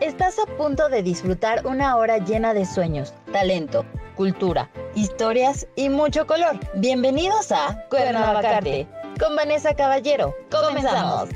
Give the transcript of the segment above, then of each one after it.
Estás a punto de disfrutar una hora llena de sueños, talento, cultura, historias y mucho color. Bienvenidos a Cuernavacarte con Vanessa Caballero. Comenzamos.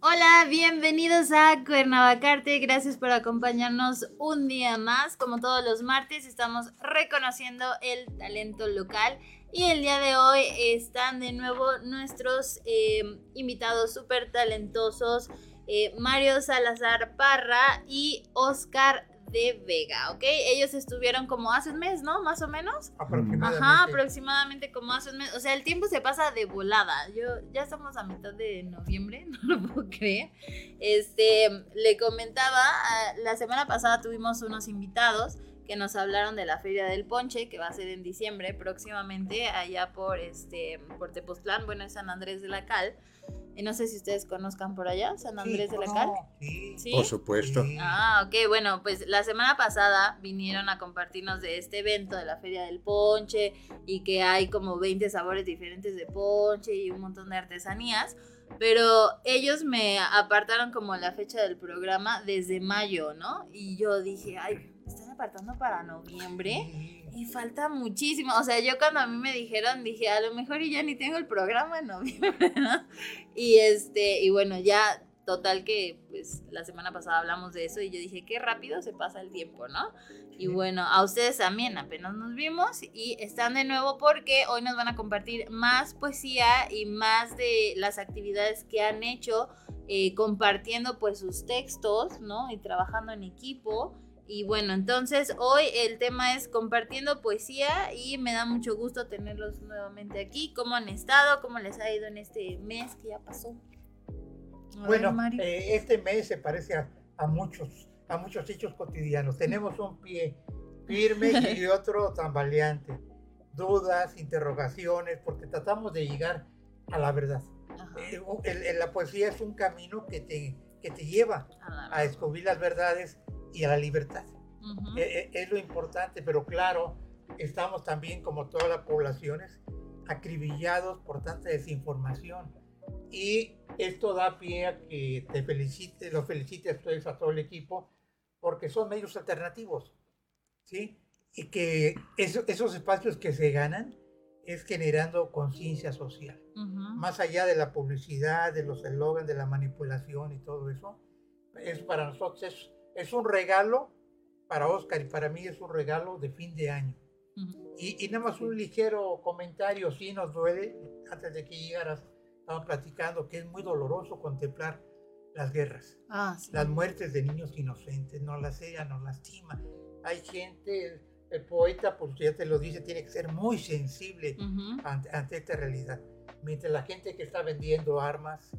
Hola, bienvenidos a Cuernavacarte. Gracias por acompañarnos un día más. Como todos los martes, estamos reconociendo el talento local y el día de hoy están de nuevo nuestros eh, invitados súper talentosos, eh, Mario Salazar Parra y Oscar de Vega, ¿ok? Ellos estuvieron como hace un mes, ¿no? Más o menos. Aproximadamente. Ajá, aproximadamente como hace un mes. O sea, el tiempo se pasa de volada. Yo ya estamos a mitad de noviembre, no lo puedo creer. Este, le comentaba, ah, la semana pasada tuvimos unos invitados que nos hablaron de la Feria del Ponche, que va a ser en diciembre próximamente, allá por, este, por Tepoztlán, bueno, es San Andrés de la Cal. Y no sé si ustedes conozcan por allá, San Andrés de la Cal. Sí. Por supuesto. Sí. Ah, ok, bueno, pues la semana pasada vinieron a compartirnos de este evento de la Feria del Ponche y que hay como 20 sabores diferentes de ponche y un montón de artesanías. Pero ellos me apartaron como la fecha del programa desde mayo, ¿no? Y yo dije, ay, ¿me están apartando para noviembre? Y falta muchísimo. O sea, yo cuando a mí me dijeron, dije, a lo mejor y ya ni tengo el programa en noviembre, ¿no? Y este, y bueno, ya total que pues la semana pasada hablamos de eso y yo dije, qué rápido se pasa el tiempo, ¿no? Y bueno, a ustedes también apenas nos vimos y están de nuevo porque hoy nos van a compartir más poesía y más de las actividades que han hecho eh, compartiendo pues sus textos, ¿no? Y trabajando en equipo. Y bueno, entonces hoy el tema es compartiendo poesía y me da mucho gusto tenerlos nuevamente aquí. ¿Cómo han estado? ¿Cómo les ha ido en este mes que ya pasó? A ver, Bueno, Mario. eh, este mes se parece a, a muchos, a muchos hechos cotidianos. Tenemos un pie firme y otro tambaleante. Dudas, interrogaciones, porque tratamos de llegar a la verdad. Ajá, Eh, el- el- la poesía es un camino que te, que te lleva a a descubrir las verdades y a la libertad. Ujú. Eh, eh, es lo importante, pero claro, estamos también, como todas las poblaciones, acribillados por tanta desinformación. Y esto da pie a que te felicite, los felicite a ustedes, a todo el equipo, porque son medios alternativos, ¿sí? Y que eso- esos espacios que se ganan es generando conciencia social Ujú. más allá de la publicidad, de los eslogans, de la manipulación y todo eso, es para nosotros es, es un regalo para Oscar y para mí es un regalo de fin de año. Ujú. Y, y nada más un ligero comentario, sí nos duele, antes de que llegaras, estamos platicando que es muy doloroso contemplar las guerras, Ah, sí. las muertes de niños inocentes, nos las ella, nos lastima. Hay gente, el, el poeta, pues ya te lo dice, tiene que ser muy sensible Ujú. ante, ante esta realidad. Mientras la gente que está vendiendo armas,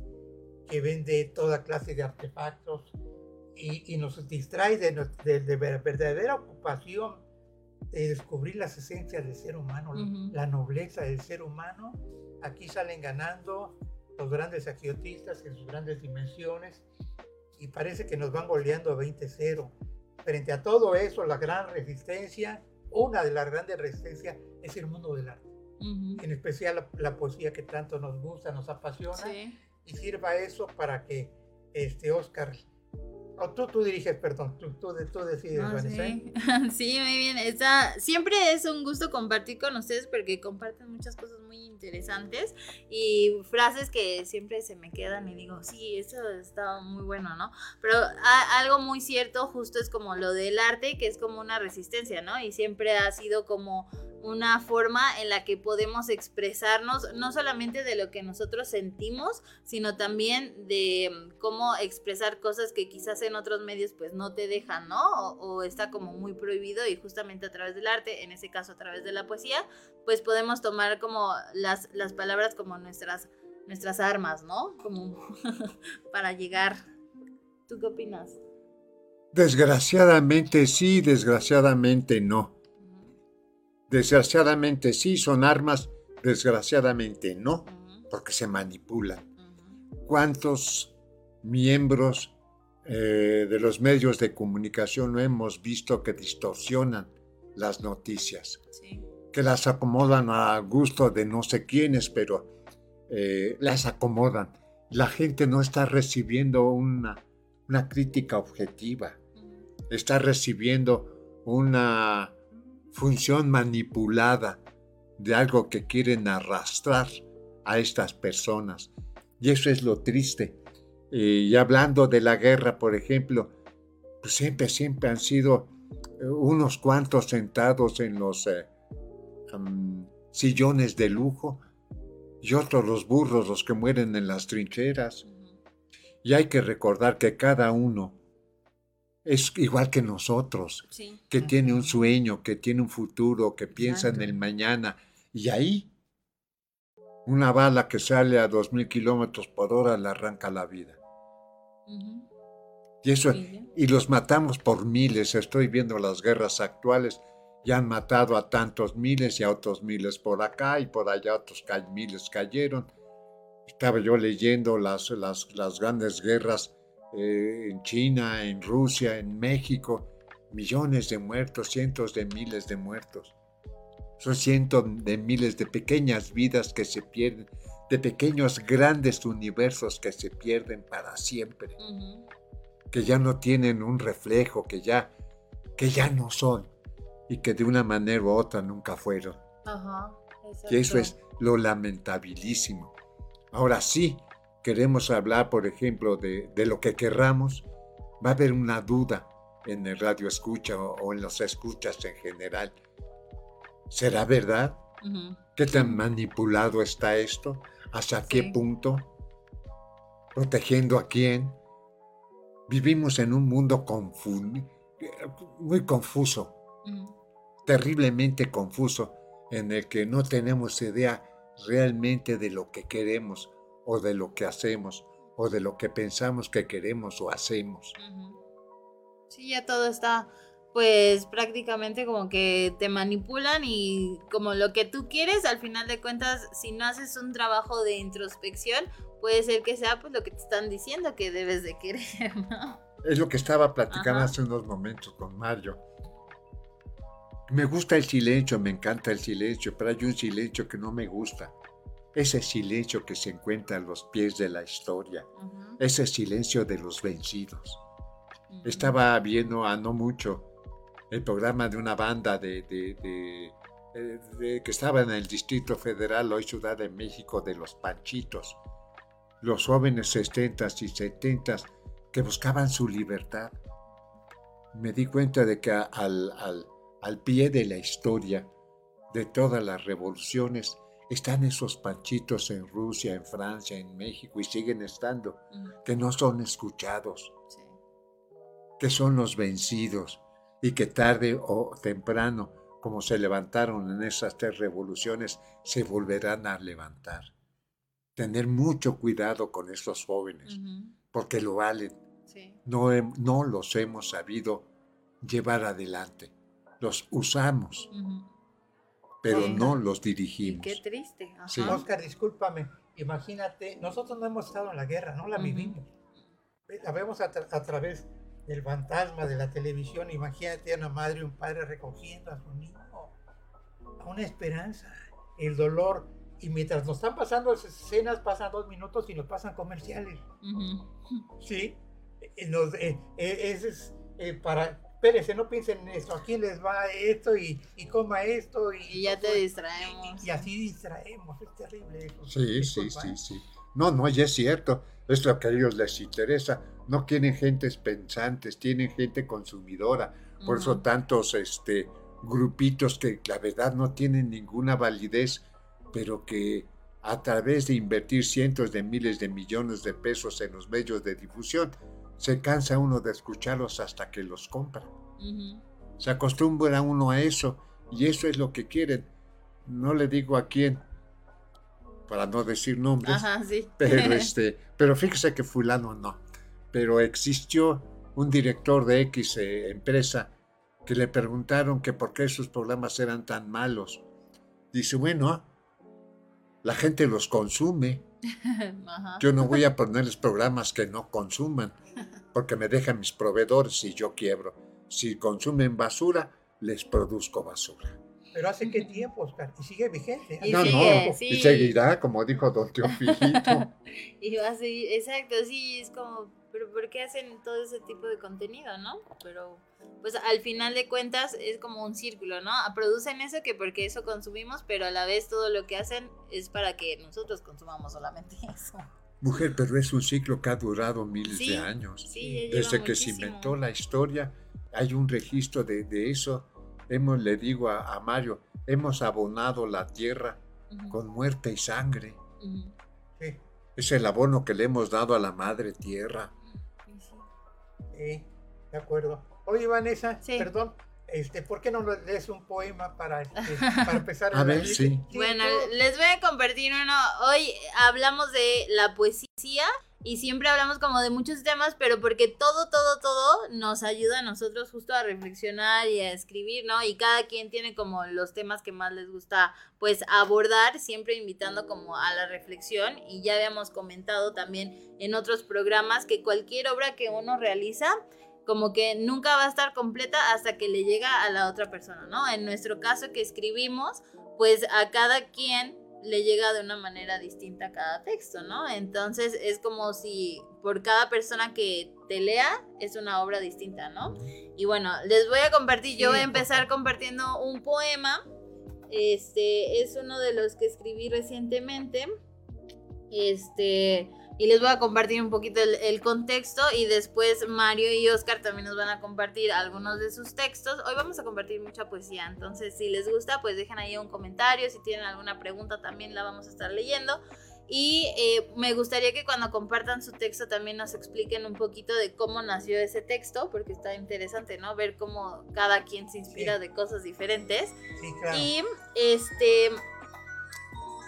que vende toda clase de artefactos y, y nos distrae de, de, de ver- verdadera ocupación de descubrir las esencias del ser humano, Ujú. la nobleza del ser humano, aquí salen ganando los grandes agiotistas en sus grandes dimensiones y parece que nos van goleando a 20-0. Frente a todo eso, la gran resistencia, una de las grandes resistencias es el mundo del arte Ujú. en especial la, la poesía que tanto nos gusta, nos apasiona, Sí. y sirva eso para que este Oscar, o tú, tú diriges, perdón, tú, tú, tú decides, Ah, Vanessa, ¿eh? sí. sí, muy bien. Está, siempre es un gusto compartir con ustedes porque comparten muchas cosas muy interesantes y frases que siempre se me quedan y digo, sí, eso está muy bueno, ¿no? Pero a- algo muy cierto justo es como lo del arte, que es como una resistencia, ¿no? Y siempre ha sido como una forma en la que podemos expresarnos no solamente de lo que nosotros sentimos, sino también de mm, cómo expresar cosas que quizás en otros medios pues no te dejan, ¿no? O, está como muy prohibido y justamente a través del arte, en ese caso a través de la poesía, pues podemos tomar como las, las palabras como nuestras, nuestras armas, ¿no? Como para llegar. ¿Tú qué opinas? Desgraciadamente sí, desgraciadamente no. Desgraciadamente sí son armas, desgraciadamente no, porque se manipulan. ¿Cuántos miembros eh, de los medios de comunicación no hemos visto que distorsionan las noticias? Sí. que las acomodan a gusto de no sé quiénes, pero eh, las acomodan. la gente no está recibiendo una, una crítica objetiva, está recibiendo una función manipulada de algo que quieren arrastrar a estas personas. Y eso es lo triste. y hablando de la guerra, por ejemplo, pues siempre, siempre han sido eh, unos cuantos sentados en los eh, sillones de lujo y otros los burros los que mueren en las trincheras. Y hay que recordar que cada uno es igual que nosotros, que tiene un sueño, que tiene un futuro, que piensa en el mañana. Y ahí, una bala que sale a dos mil kilómetros por hora le arranca la vida. Y eso, y los matamos por miles. Estoy viendo las guerras actuales. Ya han matado a tantos miles y a otros miles por acá y por allá otros miles cayeron. Estaba yo leyendo las, las, las grandes guerras eh, en China, en Rusia, en México. Millones de muertos, cientos de miles de muertos. Son cientos de miles de pequeñas vidas que se pierden, de pequeños grandes universos que se pierden para siempre que ya no tienen un reflejo, que ya, que ya no son y que de una manera u otra nunca fueron. Ajá, y eso es lo lamentabilísimo. Ahora sí, queremos hablar, por ejemplo, de, lo que querramos, va a haber una duda en el radio escucha o, en los escuchas en general. ¿Será verdad? ¿Qué tan manipulado está esto? ¿Hasta qué punto? ¿Protegiendo a quién? Vivimos en un mundo muy confuso, terriblemente confuso, en el que no tenemos idea realmente de lo que queremos o de lo que hacemos o de lo que pensamos que queremos o hacemos. Sí, ya todo está pues prácticamente como que te manipulan y como lo que tú quieres, al final de cuentas, si no haces un trabajo de introspección, puede ser que sea pues lo que te están diciendo que debes de querer, ¿no? Es lo que estaba platicando hace unos momentos con Mario. Me gusta el silencio, me encanta el silencio, pero hay un silencio que no me gusta. Ese silencio que se encuentra a los pies de la historia. Ese silencio de los vencidos. Estaba viendo a no mucho el programa de una banda de, de, eh, que estaba en el Distrito Federal, hoy Ciudad de México, de los Panchitos los jóvenes 60 y 70 que buscaban su libertad. Me di cuenta de que al, al, pie de la historia de todas las revoluciones están esos panchitos en Rusia, en Francia, en México y siguen estando, que no son escuchados, que son los vencidos y que tarde o temprano, como se levantaron en esas tres revoluciones, se volverán a levantar. Tener mucho cuidado con estos jóvenes, porque lo valen. No, no los hemos sabido llevar adelante. Los usamos, pero no los dirigimos. qué triste. Oscar, discúlpame. Imagínate, nosotros no hemos estado en la guerra, no la vivimos. La vemos a, través del fantasma de la televisión. Imagínate a una madre y un padre recogiendo a su niño. A una esperanza, el dolor y mientras nos están pasando esas escenas, pasan dos minutos y nos pasan comerciales. Sí, nos, eh, eh, es eh, para, espérense, no piensen en esto, a quién les va esto y, y coma esto. Y, ya te distraemos. Y, así distraemos, es terrible eso. Sí, sí, sí, sí. No, no, ya es cierto, es lo que a ellos les interesa. No quieren gentes pensantes, tienen gente consumidora. Por eso tantos este, grupitos que la verdad no tienen ninguna validez pero que a través de invertir cientos de miles de millones de pesos en los medios de difusión, se cansa uno de escucharlos hasta que los compra. Se acostumbra uno a eso y eso es lo que quieren. No le digo a quién, para no decir nombres, pero, este, pero fíjese que fulano no. Pero existió un director de X eh, empresa que le preguntaron que por qué sus programas eran tan malos. Dice, bueno, la gente los consume. Yo no voy a ponerles programas que no consuman, porque me dejan mis proveedores y yo quiebro. Si consumen basura, les produzco basura. Pero hace qué tiempo, Oscar, y sigue vigente. Y no, sigue, no, sí. y seguirá, como dijo don Teofilito. Y va a seguir, exacto, sí, es como, pero ¿por qué hacen todo ese tipo de contenido, no? Pero, pues al final de cuentas es como un círculo, ¿no? Producen eso que porque eso consumimos, pero a la vez todo lo que hacen es para que nosotros consumamos solamente eso. Mujer, pero es un ciclo que ha durado miles Sí, de años. Sí, Desde que se muchísimo. inventó la historia, hay un registro de, de eso. Hemos, le digo a, a Mario, hemos abonado la tierra Ujú, con muerte y sangre. ujú. Sí, Es el abono que le hemos dado a la madre tierra. Sí, de acuerdo. Oye, Vanessa, Sí. perdón, este, ¿por qué no nos lees un poema para, este, para empezar A el ver, sí. Bueno, les voy a compartir uno. Hoy hablamos de la poesía y siempre hablamos como de muchos temas, pero porque todo, todo, todo nos ayuda a nosotros justo a reflexionar y a escribir, ¿no? Y cada quien tiene como los temas que más les gusta, pues, abordar, siempre invitando como a la reflexión. Y ya habíamos comentado también en otros programas que cualquier obra que uno realiza, como que nunca va a estar completa hasta que le llega a la otra persona, ¿no? En nuestro caso que escribimos, pues a cada quien le llega de una manera distinta cada texto, ¿no? Entonces es como si por cada persona que te lea es una obra distinta, ¿no? Y bueno, les voy a compartir, yo voy a empezar compartiendo un poema. Este es uno de los que escribí recientemente. Este, y les voy a compartir un poquito el, el contexto y después Mario y Oscar también nos van a compartir algunos de sus textos. Hoy vamos a compartir mucha poesía, entonces si les gusta, pues dejen ahí un comentario, si tienen alguna pregunta también la vamos a estar leyendo. Y eh, me gustaría que cuando compartan su texto también nos expliquen un poquito de cómo nació ese texto, porque está interesante, ¿no? Ver cómo cada quien se inspira Sí. de cosas diferentes. Sí, claro. Y este,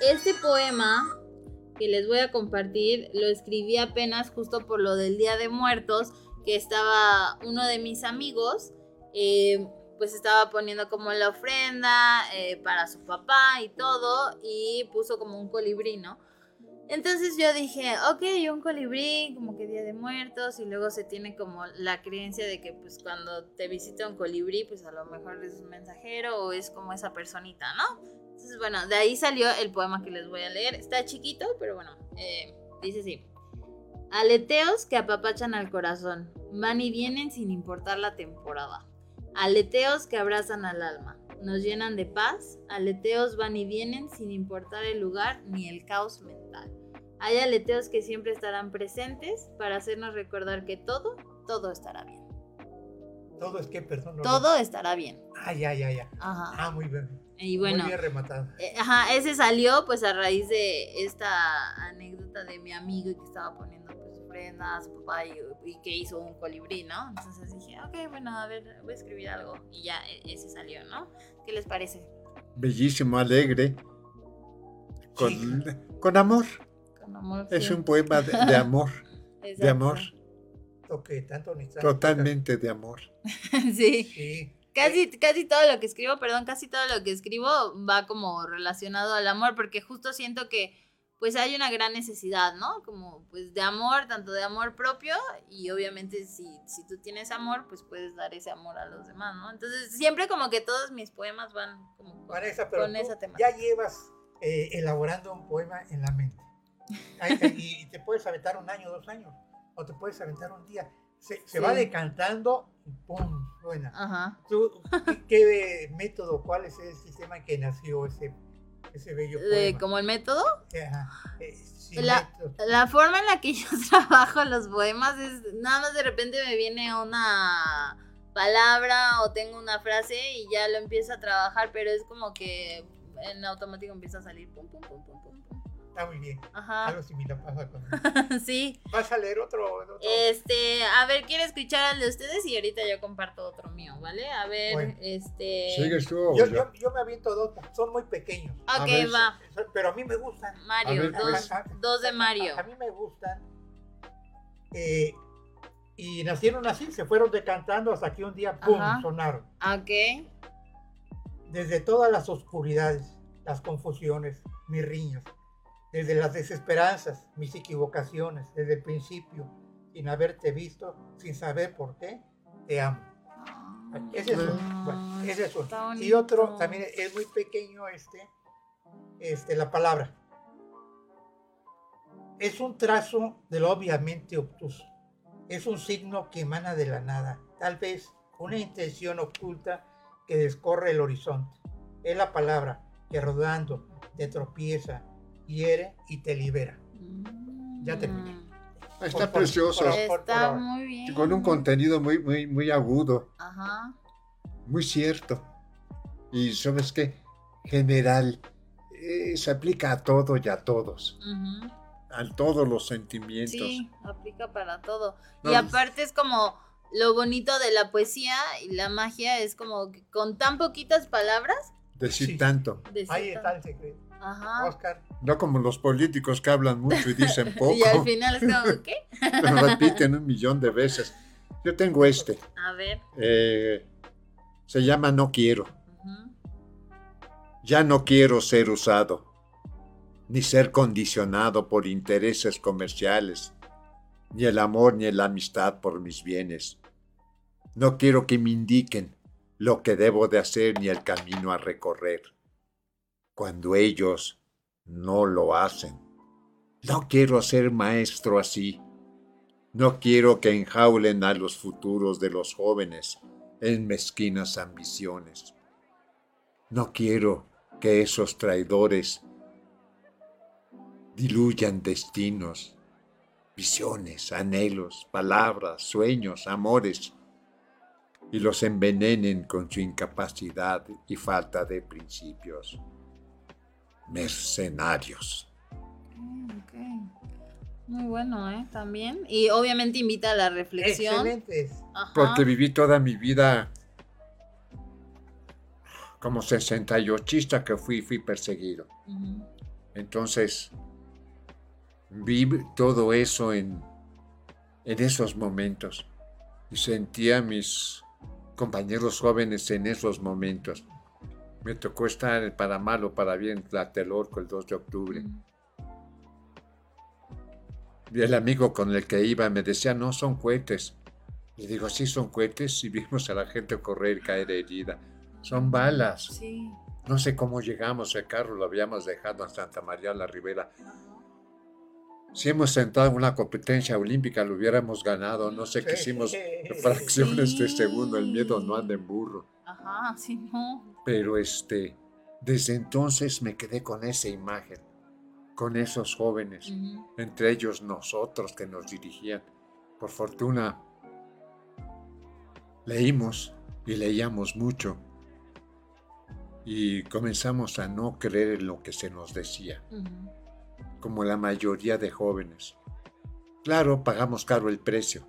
este poema que les voy a compartir lo escribí apenas justo por lo del Día de Muertos, que estaba uno de mis amigos, eh, pues estaba poniendo como la ofrenda eh, para su papá y todo, y puso como un colibrí, ¿no? Entonces yo dije, ok, un colibrí, como que Día de Muertos, y luego se tiene como la creencia de que pues cuando te visita un colibrí, pues a lo mejor es un mensajero o es como esa personita, ¿no? Entonces, bueno, de ahí salió el poema que les voy a leer. Está chiquito, pero bueno, eh, dice así. Aleteos que apapachan al corazón, van y vienen sin importar la temporada. Aleteos que abrazan al alma, nos llenan de paz. Aleteos van y vienen sin importar el lugar ni el caos mental. Hay aleteos que siempre estarán presentes para hacernos recordar que todo, todo estará bien. Todo es que, perdón. no- Todo estará bien. Ah, ya, ya, ya. Ajá. Ah, muy bien. Y bueno, Muy bien rematado. Eh, Ajá, ese salió pues a raíz de esta anécdota de mi amigo que estaba poniendo pues ofrenda a su papá y, y que hizo un colibrí, ¿no? Entonces dije, ok, bueno, a ver, voy a escribir algo y ya e- ese salió, ¿no? ¿Qué les parece? Bellísimo, alegre, con, Sí. con amor. Con amor. Es sí. un poema de, de amor, de amor, tanto totalmente de amor. sí. Sí. Casi, casi todo lo que escribo, perdón, casi todo lo que escribo va como relacionado al amor, porque justo siento que pues hay una gran necesidad, ¿no? Como pues de amor, tanto de amor propio y obviamente si, si tú tienes amor, pues puedes dar ese amor a los demás, ¿no? Entonces siempre como que todos mis poemas van como con, Vanessa, pero con tú esa temática. ya llevas eh, elaborando un poema en la mente. Y te puedes aventar un año, dos años, o te puedes aventar un día. Se, se Sí. va decantando y ¡pum! Suena. Ajá. ¿Tú, qué, qué método, cuál es el sistema en que nació ese, ese bello poema? como el método, Ajá, eh, La- método. La forma en la que yo trabajo los poemas es nada más de repente me viene una palabra o tengo una frase y ya lo empiezo a trabajar, pero es como que en automático empieza a salir pum pum pum pum pum. Está muy bien. Ajá. Algo similar pasa con. sí. ¿Vas a leer otro? otro? Este, a ver, quiero escuchar al de ustedes y ahorita yo comparto otro mío, ¿vale? A ver, Bueno. este ¿Sigues tú o yo, yo? me aviento dos, son muy pequeños, A Ok, ver, va. pero a mí me gustan. Mario, ver, dos, pues. dos de Mario. A, a mí me gustan. eh, y nacieron así, se fueron decantando hasta que un día, ¡pum!, Ajá. sonaron. Ok. Desde todas las oscuridades, las confusiones, mis riñas, desde las desesperanzas, mis equivocaciones, desde el principio, sin haberte visto, sin saber por qué, te amo. Ese es Ah, uno. Bueno, ese es uno. Y otro también es muy pequeño este, este, la palabra. Es un trazo de lo obviamente obtuso. Es un signo que emana de la nada. Tal vez una intención oculta que descorre el horizonte. Es la palabra que rodando te tropieza, hiere y te libera. Ya terminé. Mm, Está Por- precioso. por- por- Está muy bien. Con un contenido muy, muy, muy agudo, Ajá. muy cierto. Y sabes qué, general, eh, se aplica a todo y a todos, ujú. a todos los sentimientos. Sí, aplica para todo. No, y aparte es como lo bonito de la poesía y la magia es como que con tan poquitas palabras Decir Sí. tanto. decir Ahí está el secreto. Ajá. Oscar, No como los políticos que hablan mucho y dicen poco, Y al final es como, ¿qué? pero repiten un millón de veces. Yo tengo este, A ver. eh, se llama No quiero. Ya no quiero ser usado, ni ser condicionado por intereses comerciales, ni el amor ni la amistad por mis bienes. No quiero que me indiquen lo que debo de hacer ni el camino a recorrer, cuando ellos no lo hacen. No quiero ser maestro así. No quiero que enjaulen a los futuros de los jóvenes en mezquinas ambiciones. No quiero que esos traidores diluyan destinos, visiones, anhelos, palabras, sueños, amores, y los envenenen con su incapacidad y falta de principios. Mercenarios. Muy bueno, ¿eh? También. Y obviamente invita a la reflexión. excelentes. Ajá. Porque viví toda mi vida como 68 que fui, fui perseguido. Entonces, vi todo eso en, en esos momentos y sentía a mis compañeros jóvenes en esos momentos. Me tocó estar para mal o para bien en Tlatelolco el 2 de octubre. Y el amigo con el que iba me decía, no son cohetes. Y digo, sí son cohetes y vimos a la gente correr caer herida. Son balas. Sí. No sé cómo llegamos, el carro lo habíamos dejado en Santa María la Ribera. Si hemos sentado en una competencia olímpica, lo hubiéramos ganado. No sé qué hicimos fracciones de segundo. El miedo no anda en burro. Ajá, sí, no. Pero este, desde entonces me quedé con esa imagen, con esos jóvenes, entre ellos nosotros que nos dirigían. Por fortuna, leímos y leíamos mucho y comenzamos a no creer en lo que se nos decía, como la mayoría de jóvenes. Claro, pagamos caro el precio,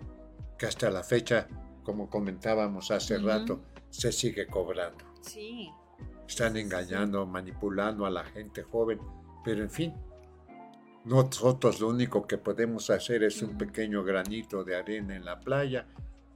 que hasta la fecha, como comentábamos hace rato, se sigue cobrando. Sí. Están engañando, manipulando a la gente joven, pero en fin, nosotros lo único que podemos hacer es un pequeño granito de arena en la playa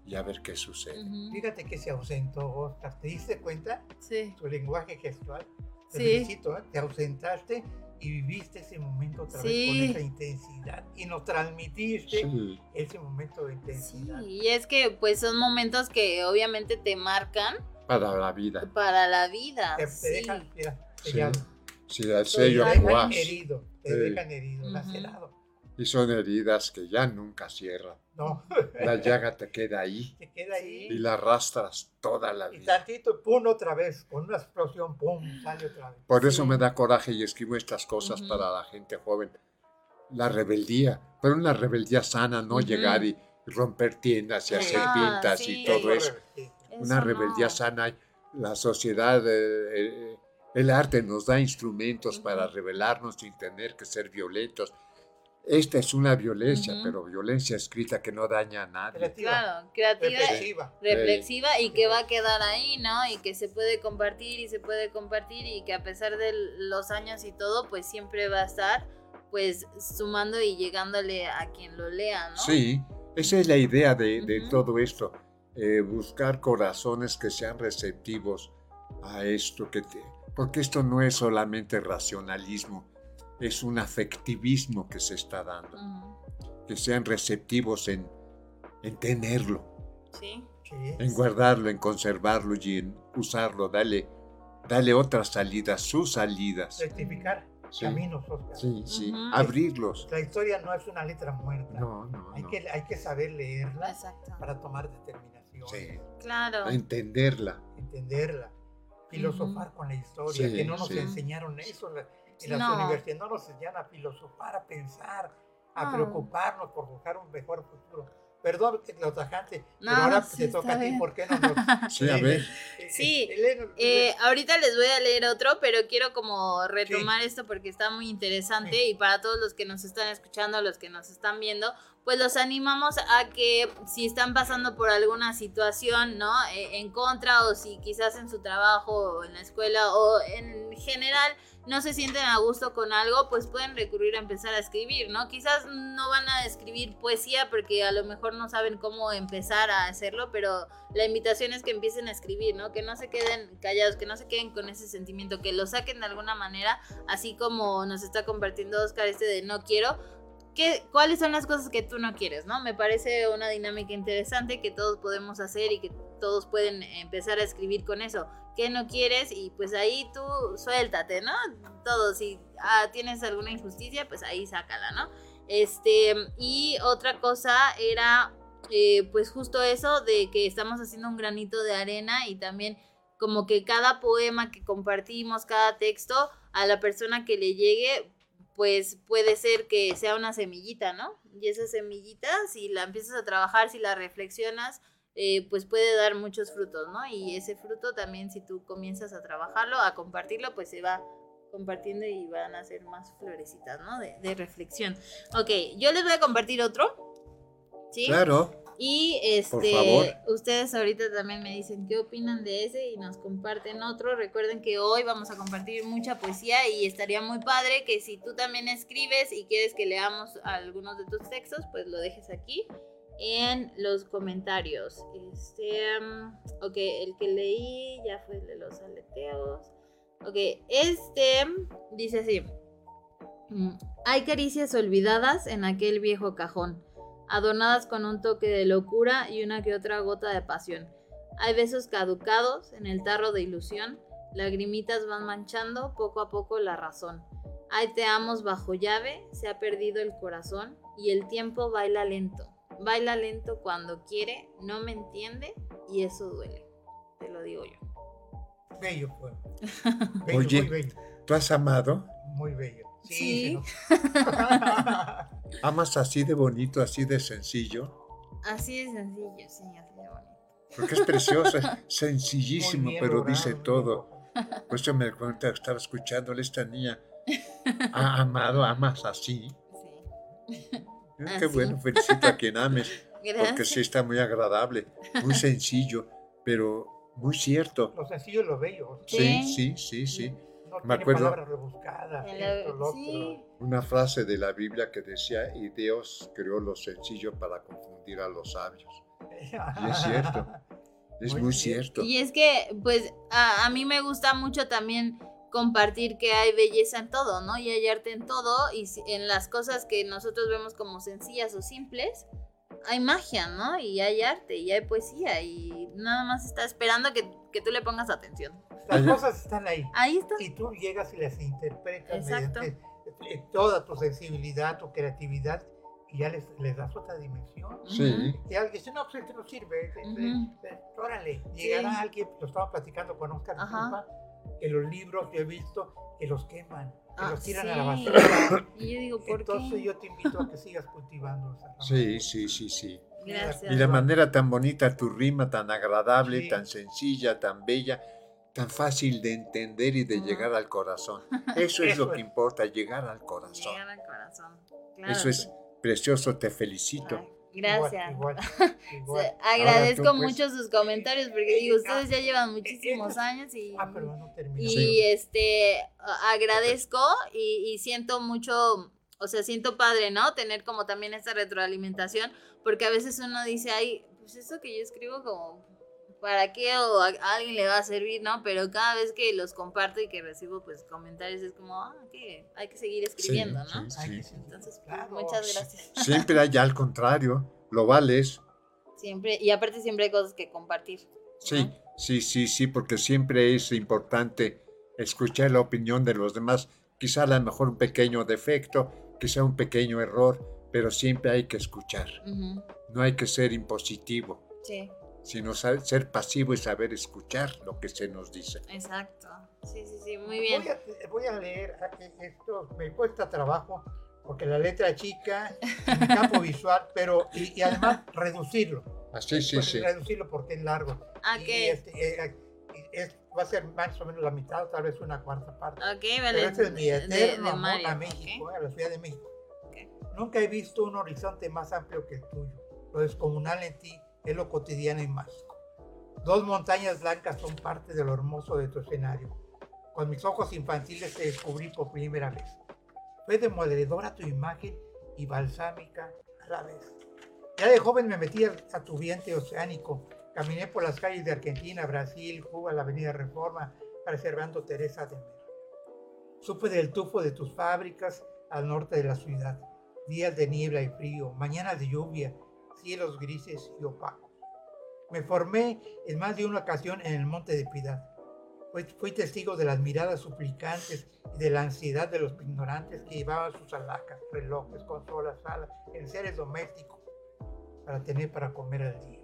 y a ver qué sucede. Ujú. Fíjate que se ausentó, Oscar. ¿Te diste cuenta? Sí. Tu lenguaje gestual. Te Sí. felicito, ¿eh? Te ausentaste y viviste ese momento otra vez con esa intensidad. Y nos transmitiste Sí, ese momento de Sí, intensidad. y es que pues son momentos que obviamente te marcan para la vida. para la vida. Te, te sí. dejan, mira, Sí. sellado. Si el Te sello dejan Guas, herido. Te Sí. dejan herido, lacerado. Y son heridas que ya nunca cierran. No, La llaga te queda ahí te queda ahí. y la arrastras toda la Y vida. tantito, pum, otra vez. Con una explosión, pum, sale otra vez. Por eso Sí. me da coraje y escribo estas cosas Ujú. para la gente joven. La rebeldía, pero una rebeldía sana, no Ujú. llegar y romper tiendas y Sí. hacer Ah, pintas sí. y todo eso. Sí. Una Eso rebeldía no. sana. La sociedad, eh, eh, el arte nos da instrumentos para Ujú. rebelarnos sin tener que ser violentos. Esta es una violencia, Ujú. pero violencia escrita que no daña a nadie. Creativa. Claro, creativa, Reflexiva. reflexiva y que va a quedar ahí, ¿no? Y que se puede compartir y se puede compartir y que a pesar de los años y todo, pues siempre va a estar pues sumando y llegándole a quien lo lea, ¿no? Sí, esa es la idea de, de Ujú. todo esto. eh, buscar corazones que sean receptivos a esto, que te- porque esto no es solamente racionalismo, es un afectivismo que se está dando, Ujú. que sean receptivos en, en tenerlo, Sí. En guardarlo, en conservarlo y en usarlo, dale, dale otras salidas, sus salidas. Rectificar Sí. caminos, Oscar. Sí, sí, Ujú. abrirlos. La historia no es una letra muerta. No, no, Hay, no. que, hay que saber leerla Exacto. para tomar determinaciones, Sí, Claro. entenderla. entenderla, filosofar con la historia, Sí, que no nos sí. enseñaron eso en la- en las No. universidades, no nos enseñan a filosofar, a pensar, a No. preocuparnos por buscar un mejor futuro. Perdón que lo tajante, No, pero ahora sí, te toca a ti. ¿por qué no nos... Sí, a ver. eh, Sí, eh, léenos- Eh, ahorita les voy a leer otro, pero quiero como retomar esto porque está muy interesante Sí. y para todos los que nos están escuchando, los que nos están viendo, pues los animamos a que si están pasando por alguna situación, ¿no? Eh, en contra o si quizás en su trabajo en la escuela o en general no se sienten a gusto con algo, pues pueden recurrir a empezar a escribir, ¿no? Quizás no van a escribir poesía porque a lo mejor no saben cómo empezar a hacerlo, pero la invitación es que empiecen a escribir, ¿no? Que no se queden callados, que no se queden con ese sentimiento, que lo saquen de alguna manera, así como nos está compartiendo Oscar este de no quiero. ¿Qué, ¿Cuáles son las cosas que tú no quieres, no? Me parece una dinámica interesante que todos podemos hacer y que todos pueden empezar a escribir con eso. ¿Qué no quieres? Y pues ahí tú suéltate, ¿no? Todo, si ah, tienes alguna injusticia, pues ahí sácala, ¿no? Este, y otra cosa era eh, pues justo eso de que estamos haciendo un granito de arena y también como que cada poema que compartimos, cada texto, a la persona que le llegue, pues puede ser que sea una semillita, ¿no? Y esa semillita, si la empiezas a trabajar, si la reflexionas, eh, pues puede dar muchos frutos, ¿no? Y ese fruto también, si tú comienzas a trabajarlo, a compartirlo, pues se va compartiendo y van a ser más florecitas, ¿no? De, de reflexión. Ok, yo les voy a compartir otro. ¿Sí? Claro. Y este, ustedes ahorita también me dicen qué opinan de ese y nos comparten otro. Recuerden que hoy vamos a compartir mucha poesía y estaría muy padre que si tú también escribes y quieres que leamos algunos de tus textos, pues lo dejes aquí en los comentarios. Este, um, ok, el que leí ya fue el de los aleteos. Ok, este dice así. Mm, Hay caricias olvidadas en aquel viejo cajón adornadas con un toque de locura y una que otra gota de pasión. Hay besos caducados en el tarro de ilusión, lagrimitas van manchando poco a poco la razón. Hay te amos bajo llave, se ha perdido el corazón y el tiempo baila lento. Baila lento cuando quiere, no me entiende y eso duele. Te lo digo yo. Bello poema. Bello, Oye. muy bello. ¿Tú has amado? Muy bello. Sí. Sí. ¿Amas así de bonito, así de sencillo? Así de sencillo, sí, así de bonito. Porque es precioso, sencillísimo, bien pero dice todo. Por eso me cuenta, estaba escuchándole esta niña. ¿Ha amado, amas así? Sí. Eh, Ah, Qué sí. bueno, felicito a quien ames, porque Gracias. sí está muy agradable, muy sencillo, pero muy cierto. Lo sencillo es lo bello. Sí, Sí. sí, sí, sí. No Me tiene acuerdo- palabras rebuscadas. El- esto, lo otro. Una frase de la Biblia que decía, y Dios creó lo sencillo para confundir a los sabios. Y es cierto, es Muy cierto. Y es que, pues, a, a mí me gusta mucho también compartir que hay belleza en todo, ¿no? Y hay arte en todo, y si- en las cosas que nosotros vemos como sencillas o simples, hay magia, ¿no? Y hay arte, y hay poesía, y nada más está esperando que, que tú le pongas atención. Las cosas están ahí. Ahí está. Y tú llegas y las interpretas Exacto. mediante toda tu sensibilidad, tu creatividad, y ya les, les das otra dimensión. Sí, Y alguien dice, no, pues esto no sirve. eh, eh, Ujú. eh, Órale, llegará Sí. alguien, lo estaba platicando con Oscar, disculpa, que los libros yo he visto que los queman, que Ah, los tiran a sí. la basura. Y yo digo, ¿por Entonces qué? yo te invito a que sigas cultivando esa sí, sí, sí, sí. Gracias. Y de manera tan bonita tu rima, tan agradable, Sí. tan sencilla, tan bella, tan fácil de entender y de llegar al corazón. Eso es lo que importa, llegar al corazón. Llegar al corazón. Claro. Eso es precioso, te felicito. Ay, gracias. Igual, igual, agradezco tú, pues. mucho sus comentarios porque digo, ustedes ya llevan muchísimos años y, Ah, pero no terminó. y Sí. este agradezco y, y siento mucho, o sea, siento padre, ¿no? Tener como también esta retroalimentación porque a veces uno dice, ay, pues eso que yo escribo como, ¿para qué? O a, a alguien le va a servir, ¿no? Pero cada vez que los comparto y que recibo pues comentarios es como, ah, que hay que seguir escribiendo, Sí, ¿no? sí, sí. Entonces, pues, Claro. muchas gracias. Siempre hay al contrario, lo vales. Siempre, y aparte siempre hay cosas que compartir. Sí, sí, sí, sí, porque siempre es importante escuchar la opinión de los demás. Quizá a lo mejor un pequeño defecto, quizá un pequeño error, pero siempre hay que escuchar. No hay que ser impositivo. Sí. Sino ser pasivo y saber escuchar lo que se nos dice. Exacto. Sí, sí, sí, muy bien. Voy a, leer, ah, esto me cuesta trabajo, porque la letra chica, en campo visual, pero y, además reducirlo. Así, ah, sí, sí. Reducirlo porque es largo. Ah, y este, eh, va a ser más o menos la mitad o tal vez una cuarta parte. Ok, vale. Pero este es mi eterno amor a México, a la Ciudad de México. Nunca he visto un horizonte más amplio que el tuyo. Lo descomunal en ti es lo cotidiano y mágico. Dos montañas blancas son parte de lo hermoso de tu escenario. Con mis ojos infantiles te descubrí por primera vez. Fue demoledora tu imagen y balsámica a la vez. Ya de joven me metí a tu vientre oceánico. Caminé por las calles de Argentina, Brasil, Cuba, la Avenida Reforma, preservando Teresa de Mer. Supe del tufo de tus fábricas al norte de la ciudad días de niebla y frío, mañanas de lluvia, cielos grises y opacos. Me formé en más de una ocasión en el Monte de Piedad. Fui, testigo de las miradas suplicantes y de la ansiedad de los ignorantes que llevaban sus alacas, relojes, consolas, salas, seres domésticos para tener para comer al día.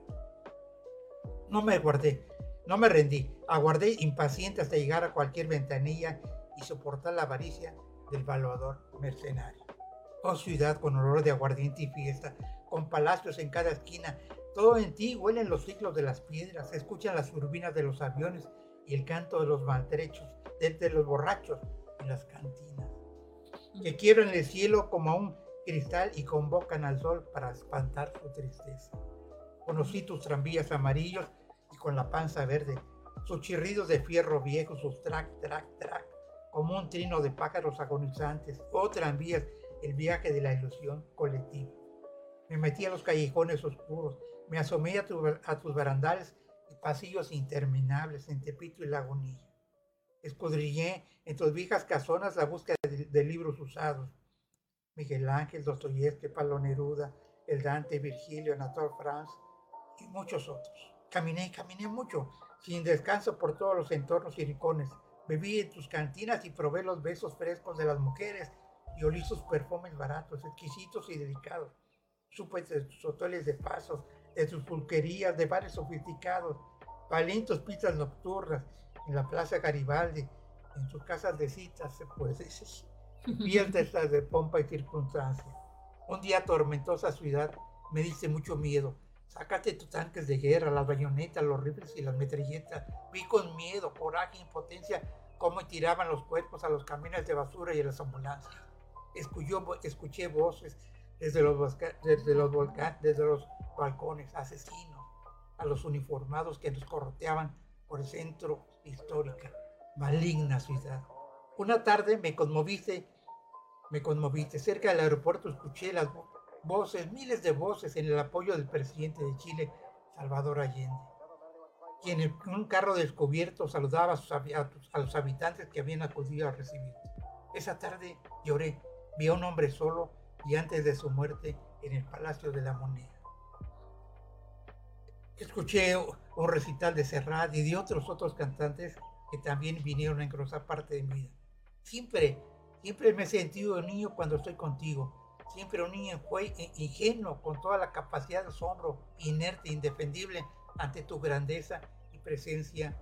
No me guardé, no me rendí, aguardé impaciente hasta llegar a cualquier ventanilla y soportar la avaricia del valuador mercenario. Oh ciudad con olor de aguardiente y fiesta, con palacios en cada esquina, todo en ti huelen los ciclos de las piedras, se escuchan las turbinas de los aviones y el canto de los maltrechos, de los borrachos en las cantinas, que quiebran el cielo como un cristal y convocan al sol para espantar su tristeza. Conocí tus tranvías amarillos y con la panza verde, sus chirridos de fierro viejo, sus track, track, track, como un trino de pájaros agonizantes, o tranvías el viaje de la ilusión colectiva. Me metí a los callejones oscuros, me asomé a, tus barandales y pasillos interminables en Tepito y Lagunilla. Escudrillé en tus viejas casonas la búsqueda de, libros usados. Miguel Ángel, Dostoyevsky, Pablo Neruda, el Dante, Virgilio, Anatole France y muchos otros. Caminé, caminé mucho, sin descanso por todos los entornos y rincones. Bebí en tus cantinas y probé los besos frescos de las mujeres y olí sus perfumes baratos, exquisitos y delicados. Supe de tus hoteles de pasos, de tus pulquerías, de bares sofisticados, valientos pistas nocturnas en la Plaza Garibaldi, en tus casas de citas, decir, fiestas de pompa y circunstancia. Un día tormentosa ciudad me diste mucho miedo. Sácate tus tanques de guerra, las bayonetas, los rifles y las metralletas. Vi con miedo, coraje, impotencia cómo tiraban los cuerpos a los camiones de basura y a las ambulancias escuché voces desde los, desde, los balcones, asesinos, a los uniformados que nos corroteaban por el centro histórica, maligna ciudad. Una tarde me conmoviste, me conmoviste. Cerca del aeropuerto escuché las voces, miles de voces en el apoyo del presidente de Chile, Salvador Allende, quien en un carro descubierto saludaba a, sus, los habitantes que habían acudido a recibirte. Esa tarde lloré vi a un hombre solo y antes de su muerte en el Palacio de la Moneda. Escuché un recital de Serrat y de otros otros cantantes que también vinieron a engrosar parte de mi vida. Siempre, siempre me he sentido un niño cuando estoy contigo. Siempre un niño fue ingenuo, con toda la capacidad de asombro, inerte, indefendible ante tu grandeza y presencia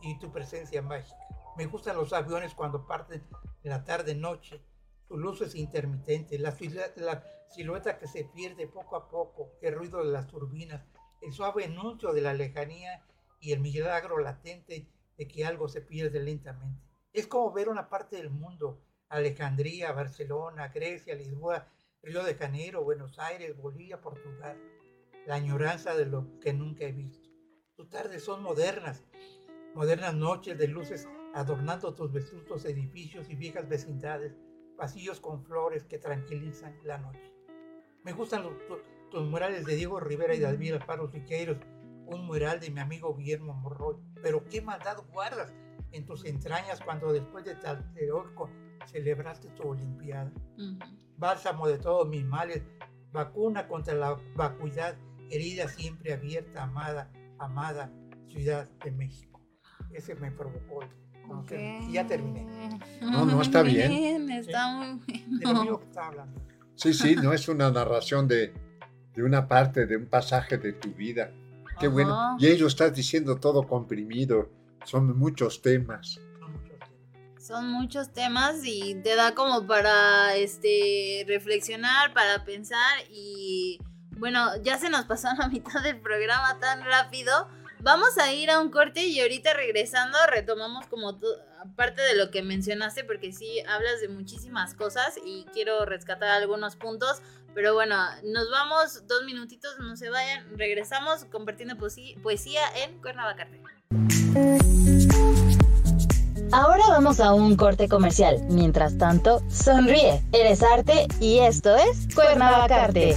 y tu presencia mágica. Me gustan los aviones cuando parten en la tarde-noche sus luces intermitentes, la, la silueta que se pierde poco a poco, el ruido de las turbinas, el suave anuncio de la lejanía y el milagro latente de que algo se pierde lentamente. Es como ver una parte del mundo, Alejandría, Barcelona, Grecia, Lisboa, Río de Janeiro, Buenos Aires, Bolivia, Portugal. La añoranza de lo que nunca he visto. Tus tardes son modernas, modernas noches de luces adornando tus vetustos edificios y viejas vecindades pasillos con flores que tranquilizan la noche. Me gustan los, tus murales de Diego Rivera y de Alvira Faro Siqueiros, un mural de mi amigo Guillermo Morroy. Pero qué maldad guardas en tus entrañas cuando después de Tlatelolco celebraste tu Olimpiada. Bálsamo de todos mis males, vacuna contra la vacuidad herida siempre abierta, amada, amada Ciudad de México. Ese me provocó. Y ya terminé. No, no, está bien. Está muy bien. De lo que estaba hablando. Sí, sí, no es una narración de, de una parte, de un pasaje de tu vida. Qué Ajá. bueno. Y ello estás diciendo todo comprimido. Son muchos temas. Son muchos temas y te da como para este reflexionar, para pensar y bueno, ya se nos pasó la mitad del programa tan rápido. Vamos a ir a un corte y ahorita regresando retomamos como parte de lo que mencionaste porque sí hablas de muchísimas cosas y quiero rescatar algunos puntos. Pero bueno, nos vamos dos minutitos, no se vayan, regresamos compartiendo poesía, en Cuernavacarte. Ahora vamos a un corte comercial. Mientras tanto, sonríe. Eres arte y esto es Cuernavacarte.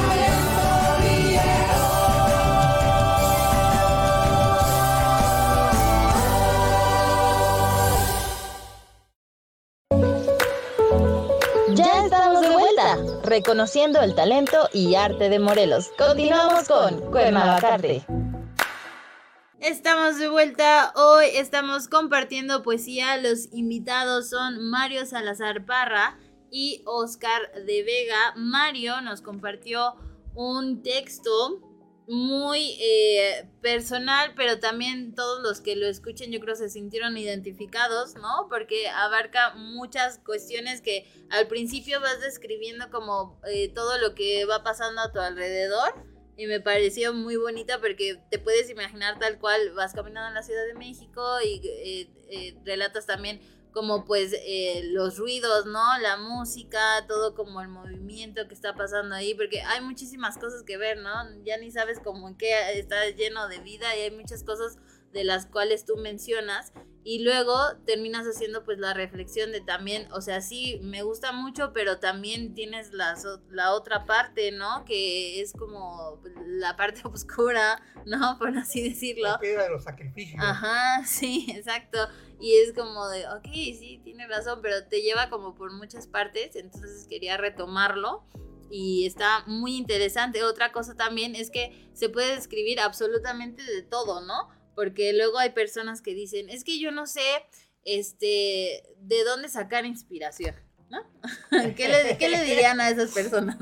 Reconociendo el talento y arte de Morelos. Continuamos con Cuernavacarte. Estamos de vuelta. Hoy estamos compartiendo poesía. Los invitados son Mario Salazar Parra y Oscar de Vega. Mario nos compartió un texto muy eh, personal, pero también todos los que lo escuchen yo creo se sintieron identificados, ¿no? Porque abarca muchas cuestiones que al principio vas describiendo como eh, todo lo que va pasando a tu alrededor y me pareció muy bonita porque te puedes imaginar tal cual vas caminando en la Ciudad de México y eh, relatas también como pues eh, los ruidos, ¿no? La música, todo como el movimiento que está pasando ahí, porque hay muchísimas cosas que ver, ¿no? Ya ni sabes como en qué está lleno de vida y hay muchas cosas de las cuales tú mencionas y luego terminas haciendo pues la reflexión de también, o sea, sí, me gusta mucho, pero también tienes la, la otra parte, ¿no? Que es como pues, la parte oscura, ¿no? Por así decirlo. La piedra de los sacrificios. Ajá, sí, exacto. Y es como de, ok, sí, tiene razón, pero te lleva como por muchas partes, entonces quería retomarlo y está muy interesante. Otra cosa también es que se puede describir absolutamente de todo, ¿no? Porque luego hay personas que dicen, es que yo no sé, este, de dónde sacar inspiración, ¿no? ¿Qué le, qué le dirían a esas personas?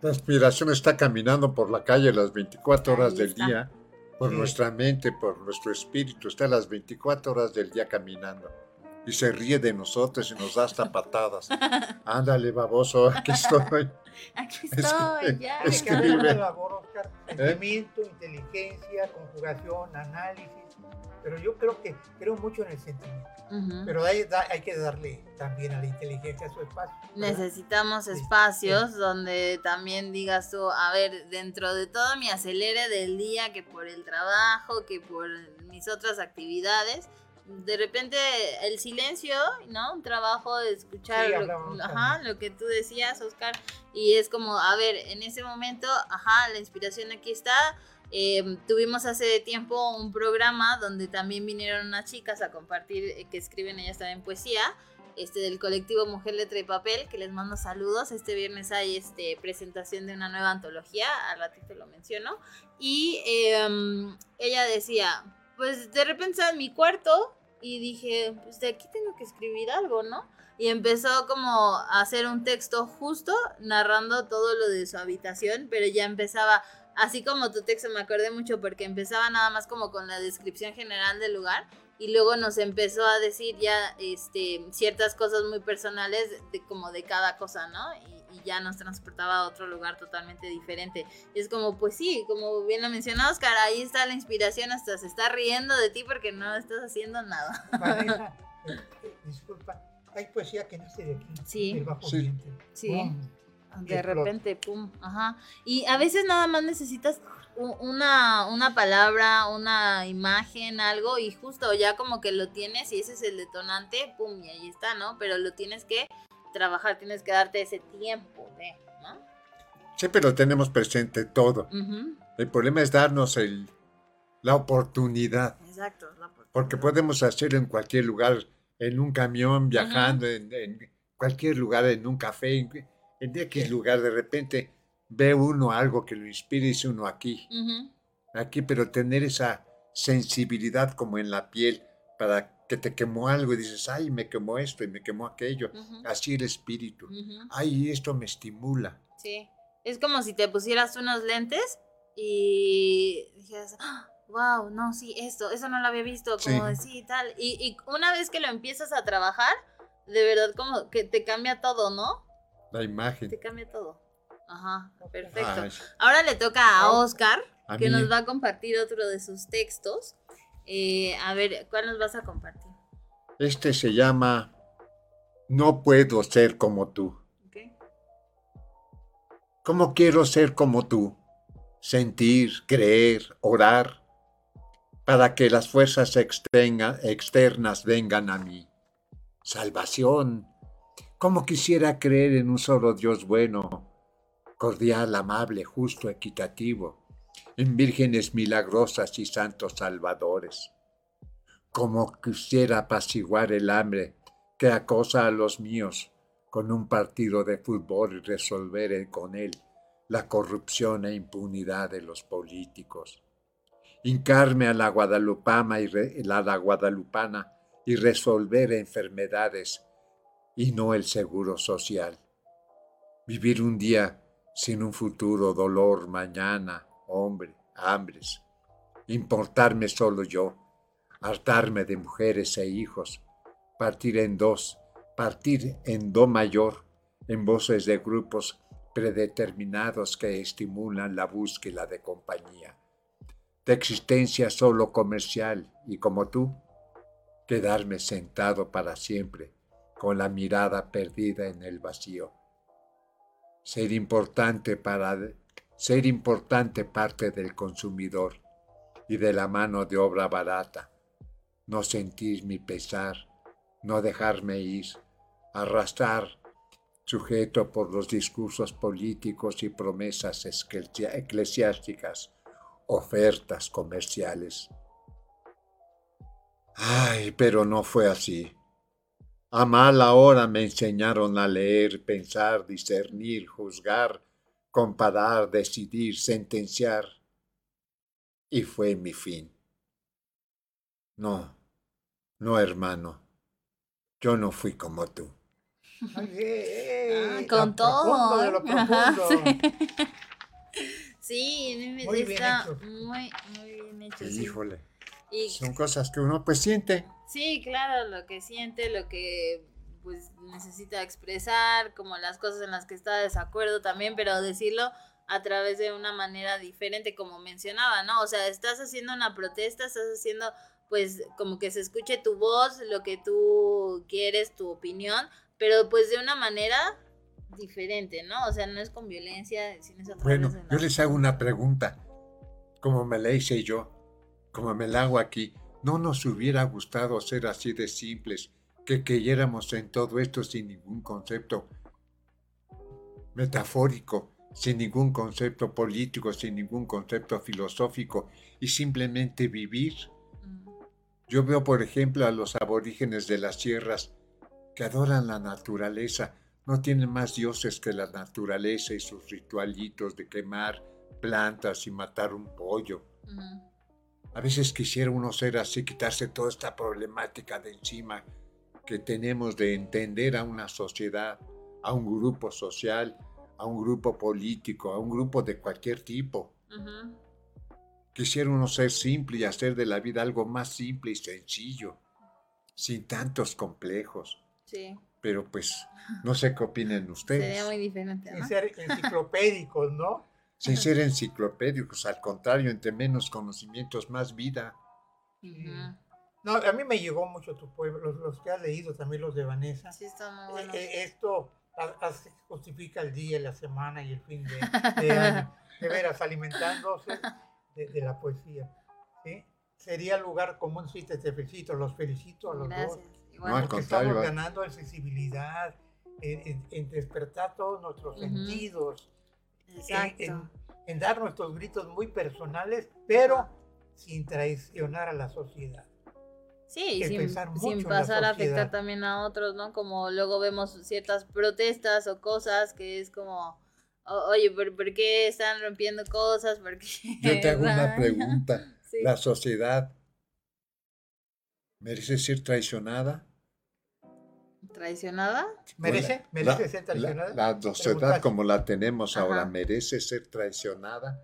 La inspiración está caminando por la calle las 24 horas del día, por Sí. nuestra mente, por nuestro espíritu, está las 24 horas del día caminando. Y se ríe de nosotros y nos da hasta patadas. Ándale, baboso, aquí estoy. Aquí Es estoy, que- ya. es que una labor, Oscar. Sentimiento, inteligencia, conjugación, análisis. Pero yo creo que creo mucho en el sentimiento. Ujú. Pero hay, hay que darle también a la inteligencia su espacio. ¿verdad? Necesitamos Sí, espacios donde también digas tú, a ver, dentro de todo mi acelere del día, que por el trabajo, que por mis otras actividades, de repente el silencio, ¿no? Un trabajo de escuchar Sí, lo, ajá, lo que tú decías, Oscar, y es como, a ver, en ese momento, ajá, la inspiración aquí está. Eh, tuvimos hace tiempo un programa donde también vinieron unas chicas a compartir, eh, que escriben ellas también poesía, este, del colectivo Mujer Letra y Papel, que les mando saludos. Este viernes hay este, presentación de una nueva antología, al ratito lo menciono. Y em, ella decía, pues de repente estaba en mi cuarto y dije, pues de aquí tengo que escribir algo, ¿no? Y empezó como a hacer un texto justo narrando todo lo de su habitación, pero ya empezaba, así como tu texto me acordé mucho porque empezaba nada más como con la descripción general del lugar y luego nos empezó a decir ya este, ciertas cosas muy personales de, como de cada cosa, ¿no? Y ya nos transportaba a otro lugar totalmente diferente. Y es como, pues sí, como bien lo mencionó Oscar, ahí está la inspiración, hasta se está riendo de ti porque no estás haciendo nada. Vanessa, eh, eh, disculpa, hay poesía que nace de aquí. Sí. del bajo Sí. De repente, pum, ajá. Y a veces nada más necesitas una, una palabra, una imagen, algo, y justo ya como que lo tienes y ese es el detonante, pum, y ahí está, ¿no? Pero lo tienes que trabajar, tienes que darte ese tiempo de, ¿no? Siempre lo tenemos presente todo. Ujú, El problema es darnos el, la oportunidad, Exacto. la oportunidad. porque podemos hacerlo en cualquier lugar, en un camión, viajando, en, en cualquier lugar, en un café, en, en X lugar, de repente ve uno algo que lo inspira y dice uno aquí, aquí, pero tener esa sensibilidad como en la piel para que te quemó algo y dices, ay, me quemó esto y me quemó aquello. ujú, Así el espíritu. ujú. Ay, esto me estimula. Sí. Es como si te pusieras unos lentes y dijeras, wow, no, sí, esto, eso no lo había visto, como Sí. sí y tal. Y, una vez que lo empiezas a trabajar, de verdad como que te cambia todo, ¿no? La imagen. Te cambia todo. Ajá, perfecto. Ay, Ahora le toca a Oscar, a que nos va a compartir otro de sus textos. Eh, a ver, ¿cuál nos vas a compartir? Este se llama No puedo ser como tú. ¿Cómo quiero ser como tú? Sentir, creer, orar, para que las fuerzas externas vengan a mí. Salvación. ¿Cómo quisiera creer en un solo Dios bueno, cordial, amable, justo, equitativo, en vírgenes milagrosas y santos salvadores? ¿Cómo quisiera apaciguar el hambre que acosa a los míos con un partido de fútbol y resolver con él la corrupción e impunidad de los políticos. Hincarme a la guadalupana y, la, la guadalupana y resolver enfermedades y no el seguro social. Vivir un día sin un futuro, dolor, mañana, hombre, hambres. Importarme solo yo, hartarme de mujeres e hijos, partir en dos, partir en do mayor, en voces de grupos predeterminados que estimulan la búsqueda de compañía, de existencia solo comercial y como tú, quedarme sentado para siempre con la mirada perdida en el vacío. Ser importante para ser importante parte del consumidor y de la mano de obra barata, no sentir mi pesar, no dejarme ir, arrastrar, sujeto por los discursos políticos y promesas eclesiásticas, ofertas comerciales. Ay, pero no fue así. A mala hora me enseñaron a leer, pensar, discernir, juzgar, comparar, decidir, sentenciar. Y fue mi fin. No, no, hermano. Yo no fui como tú. Ay, eh, Ah, eh, con lo todo. profundo de lo Ajá, profundo. sí. Sí, Muy bien está hecho. muy, muy bien hecho. sí. Híjole. Y Son cosas que uno pues siente. Sí, claro, lo que siente, lo que pues necesita expresar, como las cosas en las que está de desacuerdo también, pero decirlo a través de una manera diferente, como mencionaba, ¿no? O sea, estás haciendo una protesta, estás haciendo pues como que se escuche tu voz, lo que tú quieres, tu opinión, pero pues de una manera diferente, ¿no? O sea, no es con violencia, sino es a través Bueno, de la- yo les hago una pregunta, como me la hice yo, como me la hago aquí. ¿No nos hubiera gustado ser así de simples, que creyéramos en todo esto sin ningún concepto metafórico, sin ningún concepto político, sin ningún concepto filosófico y simplemente vivir? Mm, Yo veo, por ejemplo, a los aborígenes de las sierras que adoran la naturaleza, no tienen más dioses que la naturaleza y sus ritualitos de quemar plantas y matar un pollo. A veces quisiera uno ser así, quitarse toda esta problemática de encima que tenemos de entender a una sociedad, a un grupo social, a un grupo político, a un grupo de cualquier tipo. Ujú. Quisiera uno ser simple y hacer de la vida algo más simple y sencillo, sin tantos complejos. Sí, Pero pues no sé qué opinen sería ustedes. muy diferente, Sin ¿no? ser enciclopédicos, ¿no? Sin ser enciclopédicos, al contrario, entre menos conocimientos, más vida. Ujú. No, a mí me llegó mucho tu pueblo, los, los que has leído, también los de Vanessa. Sí, está muy Eh, bueno. eh, esto hace- justifica el día, la semana y el fin de, de año. De veras, alimentándose de, de la poesía. ¿sí? Sería lugar común, sí, te, te felicito, los felicito a los dos. Gracias. Igual. No, al Porque contrario, estamos va. ganando en sensibilidad, en, en- en despertar todos nuestros sentidos, en, Exacto. en- en dar nuestros gritos muy personales, pero sin traicionar a la sociedad. Sí, y que sin, pensar mucho sin pasar a afectar también a otros, ¿no? Como luego vemos ciertas protestas o cosas que es como, oye, ¿por, por qué están rompiendo cosas? ¿Por qué Yo te hago una dañan?" pregunta. Sí. ¿La sociedad merece ser traicionada? ¿Traicionada? ¿Merece? La- ¿Merece la- ser traicionada? La, la sociedad como la tenemos ahora. ¿merece ser traicionada?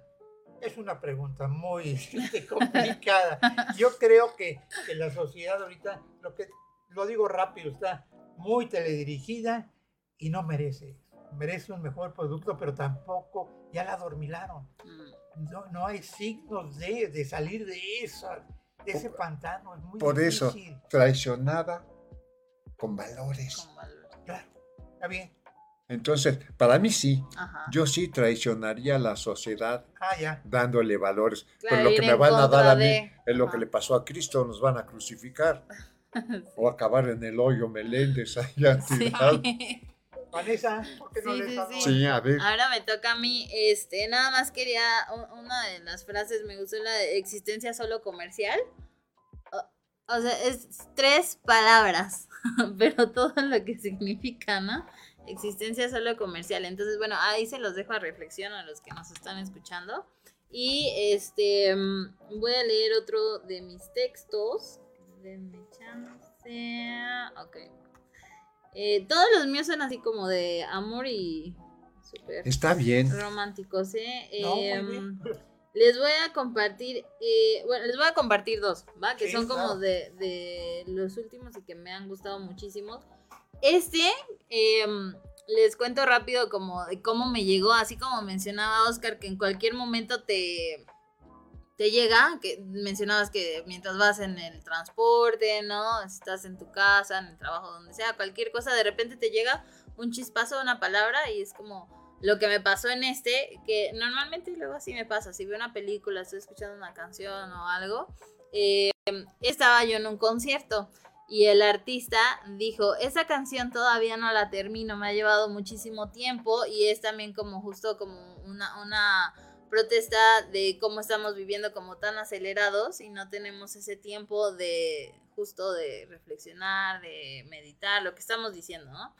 Es una pregunta muy complicada. Yo creo que, que la sociedad ahorita, lo que lo digo rápido, está muy teledirigida y no merece. Merece un mejor producto, pero tampoco ya la adormilaron. Mm, No, no hay signos de, de salir de, esa, de ese pantano. Es muy Por eso, traicionada con valores. con valor. Claro, está bien. Entonces, para mí sí, Ajá. yo sí traicionaría a la sociedad Ah, ya. dándole valores. Claro, Pero lo que me van a dar a mí de- es lo que Ajá. le pasó a Cristo, nos van a crucificar Sí. o acabar en el hoyo Meléndez allá Sí. Vanessa, ¿por qué no Sí, sí, sí. Sí, a ver. Ahora me toca a mí, este, nada más quería, una de las frases me gustó la de existencia solo comercial. O, o sea, es tres palabras, pero todo lo que significa, ¿no? Existencia solo comercial. Entonces, bueno, ahí se los dejo a reflexión a los que nos están escuchando. Y este, voy a leer otro de mis textos. Denme chance. Ok. Eh, todos los míos son así como de amor y súper Está bien. románticos, ¿eh? No, bien. les voy a compartir, eh, bueno, les voy a compartir dos, ¿va? Que Sí, son como claro. de, de los últimos y que me han gustado muchísimo. Este, em, les cuento rápido como de cómo me llegó, así como mencionaba Oscar, que en cualquier momento te, te llega, que mencionabas que mientras vas en el transporte, ¿no? Estás en tu casa, en el trabajo, donde sea, cualquier cosa, de repente te llega un chispazo, una palabra y es como lo que me pasó en este, que normalmente luego así me pasa, si veo una película, estoy escuchando una canción o algo, eh, estaba yo en un concierto y el artista dijo, esa canción todavía no la termino, me ha llevado muchísimo tiempo y es también como justo como una, una protesta de cómo estamos viviendo como tan acelerados y no tenemos ese tiempo de justo de reflexionar, de meditar, lo que estamos diciendo, ¿no?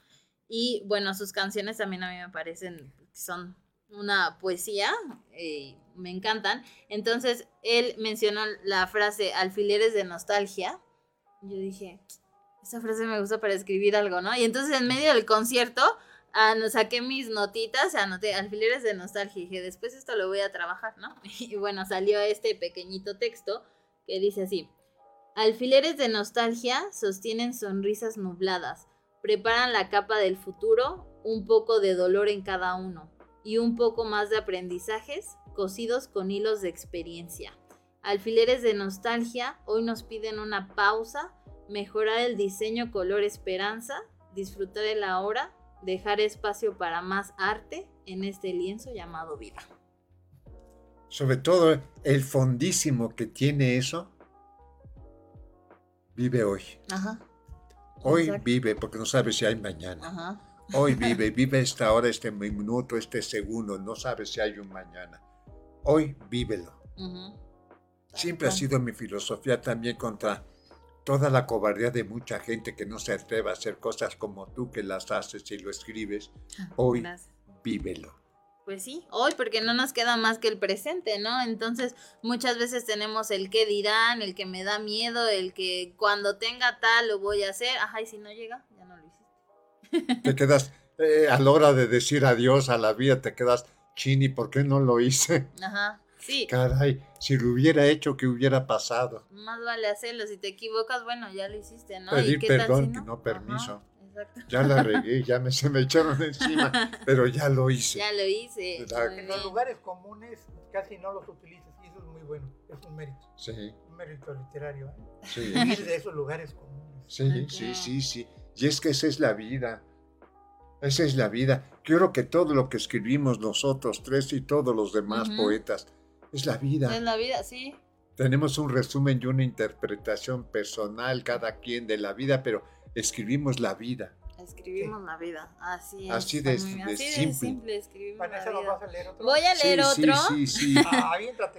Y bueno, sus canciones también a mí me parecen son una poesía, eh, me encantan. Entonces, él mencionó la frase alfileres de nostalgia. Yo dije, esa frase me gusta para escribir algo, ¿no? Y entonces en medio del concierto ah, saqué mis notitas, anoté alfileres de nostalgia y dije, después esto lo voy a trabajar, ¿no? Y bueno, salió este pequeñito texto que dice así. Alfileres de nostalgia sostienen sonrisas nubladas, preparan la capa del futuro, un poco de dolor en cada uno y un poco más de aprendizajes cosidos con hilos de experiencia. Alfileres de nostalgia hoy nos piden una pausa, mejorar el diseño color esperanza, disfrutar el ahora, dejar espacio para más arte en este lienzo llamado vida. Sobre todo el fondísimo que tiene eso, vive hoy. Ajá. Hoy Exacto. vive porque no sabe si hay mañana. Ajá. Hoy vive, vive esta hora, este minuto, este segundo, no sabe si hay un mañana. Hoy vívelo. Siempre ha sido mi filosofía también contra toda la cobardía de mucha gente que no se atreve a hacer cosas como tú que las haces y lo escribes. Hoy Gracias. vívelo. Pues sí, hoy porque no nos queda más que el presente, ¿no? Entonces muchas veces tenemos el que dirán, el que me da miedo, el que cuando tenga tal lo voy a hacer, ajá, y si no llega, ya no lo hiciste. Te quedas, eh, a la hora de decir adiós a la vida, te quedas, chini, ¿por qué no lo hice? Ajá, sí, Caray, si lo hubiera hecho, ¿qué hubiera pasado? más vale hacerlo, si te equivocas, bueno, ya lo hiciste, ¿no? Pedir ¿Y qué tal perdón, si que no permiso. Ajá, exacto. Ya la regué, ya me, se me echaron encima, pero ya lo hice. Ya lo hice. En los lugares comunes casi no los utilizas y eso es muy bueno, es un mérito, Sí, un mérito literario. ¿eh? sí, Vivir de esos lugares comunes. sí, sí, sí, sí. Y es que esa es la vida. Esa es la vida. Quiero que todo lo que escribimos nosotros tres y todos los demás poetas es la vida. Es la vida, sí. Tenemos un resumen y una interpretación personal cada quien de la vida, pero escribimos la vida. Escribimos la vida, así es. Así de- de así de simple. simple escribimos Vanessa, la ¿nos vida. vas a leer otro? Voy a leer sí, otro. Sí, sí, sí. Ah,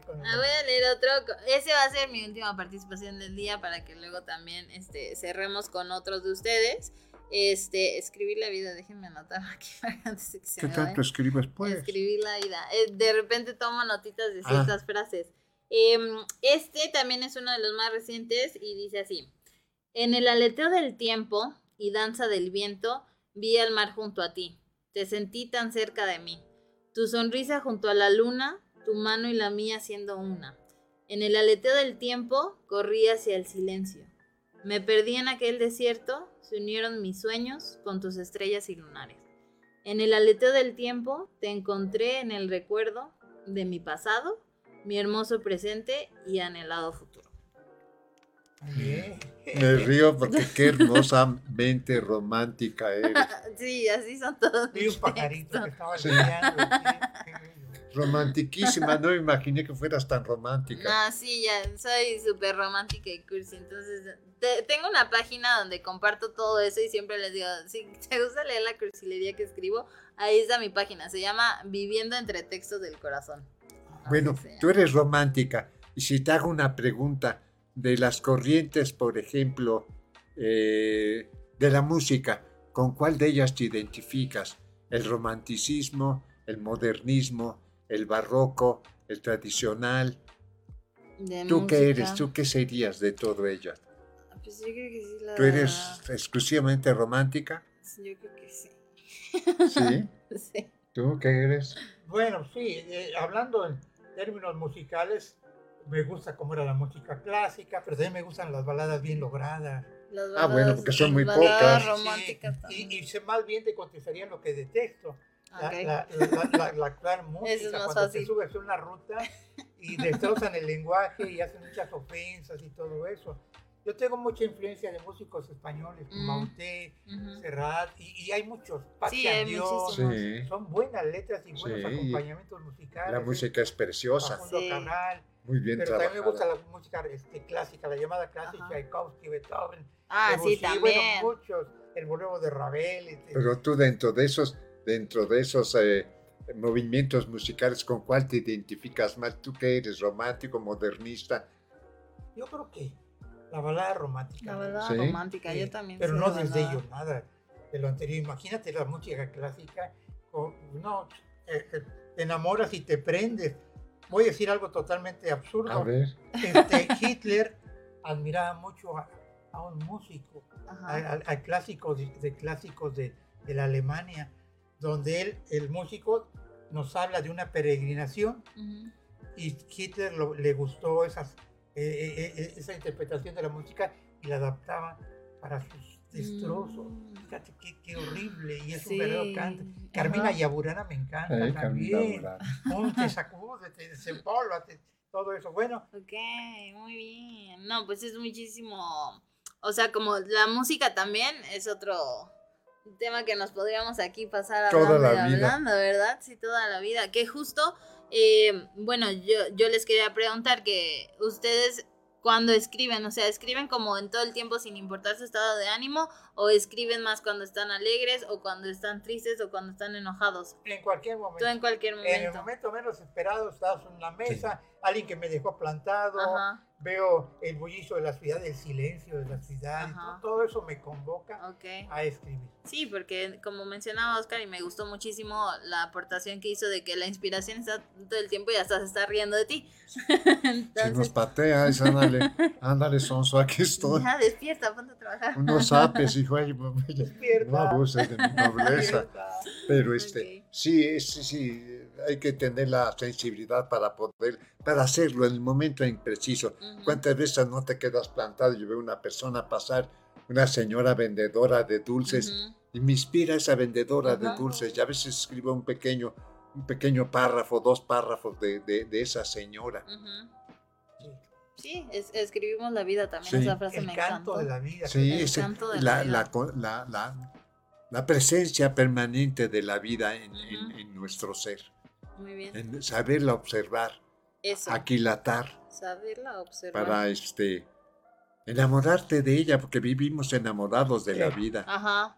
con el Ah, voy a leer otro. Ese va a ser mi última participación del día para que luego también este, cerremos con otros de ustedes. Este, escribir la vida, déjenme anotar aquí para antes que se ¿Qué tanto escribes, pues? Escribir la vida. Eh, de repente tomo notitas de Ah. ciertas frases. Em, este también es uno de los más recientes y dice así. En el aleteo del tiempo y danza del viento, vi al mar junto a ti. Te sentí tan cerca de mí. Tu sonrisa junto a la luna, tu mano y la mía siendo una. En el aleteo del tiempo, corrí hacia el silencio. Me perdí en aquel desierto, se unieron mis sueños con tus estrellas y lunares. En el aleteo del tiempo te encontré en el recuerdo de mi pasado, mi hermoso presente y anhelado futuro. Bien. Me río porque qué hermosamente romántica eres. Sí, así son todos. Mis un pajarito que estaba Sí. Romantiquísima, no me imaginé que fueras tan romántica. No, sí, ya soy súper romántica y cursi. Entonces, te- tengo una página donde comparto todo eso y siempre les digo, si te gusta leer la cursilería que escribo, ahí está mi página. Se llama Viviendo entre textos del corazón. Bueno, tú eres romántica. Y si te hago una pregunta de las corrientes, por ejemplo, eh, de la música, ¿con cuál de ellas te identificas? ¿El romanticismo, el modernismo, el barroco, el tradicional? De ¿Tú qué eres? ¿Tú qué serías de todo ello? Pues yo creo que sí la... ¿Tú eres exclusivamente romántica? Yo creo que sí. ¿Sí? Sí. ¿Tú qué eres? Bueno, sí, eh, hablando en términos musicales, me gusta cómo era la música clásica, pero también me gustan las baladas bien logradas. Las Ah, bueno, porque son muy baladas pocas. románticas Sí, también. y, y sé más bien te contestaría lo que detesto. La, Ok. la, la, la- la clara música, Eso es más cuando te fácil. subes a una ruta y destrozan el lenguaje y hacen muchas ofensas y todo eso. Yo tengo mucha influencia de músicos españoles, como Mm. Mauté, Ujú. Serrat, y, y hay muchos. Pachi Sí. Sí, Son buenas letras y buenos Sí. acompañamientos musicales. la música es preciosa, Sí. Cabral, muy bien pero también me gusta trabajada. la música este, clásica, la llamada clásica, Ajá. Tchaikovsky, Beethoven, Ah, sí, Debussy, bueno, también. muchos, el bolero de Ravel. este, Pero tú dentro de esos, dentro de esos eh, movimientos musicales, ¿con cuál te identificas más? ¿Tú qué eres? ¿Romántico, modernista? Yo creo que la balada romántica. La Sí. romántica, Sí, yo también. Pero no de desde balada. ello nada de lo anterior. Imagínate la música clásica. no, eh, eh, te enamoras y te prendes. Voy a decir algo totalmente absurdo. A ver, Este, Hitler admiraba mucho a, a un músico, al, al- al clásico de, de clásicos de, de la Alemania, donde él, el músico, nos habla de una peregrinación Ujú. y Hitler lo- le gustó esas eh, eh, eh, esa interpretación de la música y la adaptaba para sus destrozos. Mm. Fíjate qué, qué horrible y es Sí, un verdadero cante. Carmina. Yaburana me encanta Camila también. Ponte, sacúdete, desempólvate, todo eso. Bueno, Ok, muy bien. No, pues es muchísimo. O sea, como la música también es otro tema que nos podríamos aquí pasar Toda hablando, la vida. hablando, ¿verdad? Sí, toda la vida. Que justo, eh, bueno, yo, yo les quería preguntar que ustedes cuando escriben, o sea, escriben como en todo el tiempo sin importar su estado de ánimo, o escriben más cuando están alegres, o cuando están tristes, o cuando están enojados. en cualquier momento. En cualquier En el momento. momento menos esperado, estás en la mesa, alguien que me dejó plantado, Ajá, veo el bullicio de la ciudad, el silencio de la ciudad, todo, todo eso me convoca ok. a escribir. Sí, porque como mencionaba Oscar y me gustó muchísimo la aportación que hizo de que la inspiración está todo el tiempo y hasta se está riendo de ti. Si nos Entonces, pateas, ándale, ándale, Sonso, aquí estoy. ya despierta, ponte a trabajar. Unos apes, hijo, ay, mamá, ya, Despierta. no abuses de mi nobleza. Despierta. Pero este, Ok. sí, sí, sí, hay que tener la sensibilidad para poder, para hacerlo en el momento impreciso. Ujú. ¿Cuántas veces no te quedas plantado y veo una persona pasar, una señora vendedora de dulces, Ujú. y me inspira esa vendedora de Ajá. dulces? Y a veces escribo un pequeño, un pequeño párrafo, dos párrafos de, de- de esa señora. Sí. Sí, es- escribimos la vida también, Sí. esa frase El me canto encantó. de la vida. Sí, El ese- canto de la, la vida. la la- la- la presencia permanente de la vida en, en- Ujú. en nuestro ser, Muy bien. en saberla observar, Eso, aquilatar, saberla observar. para este enamorarte de ella, porque vivimos enamorados de la vida. Ajá.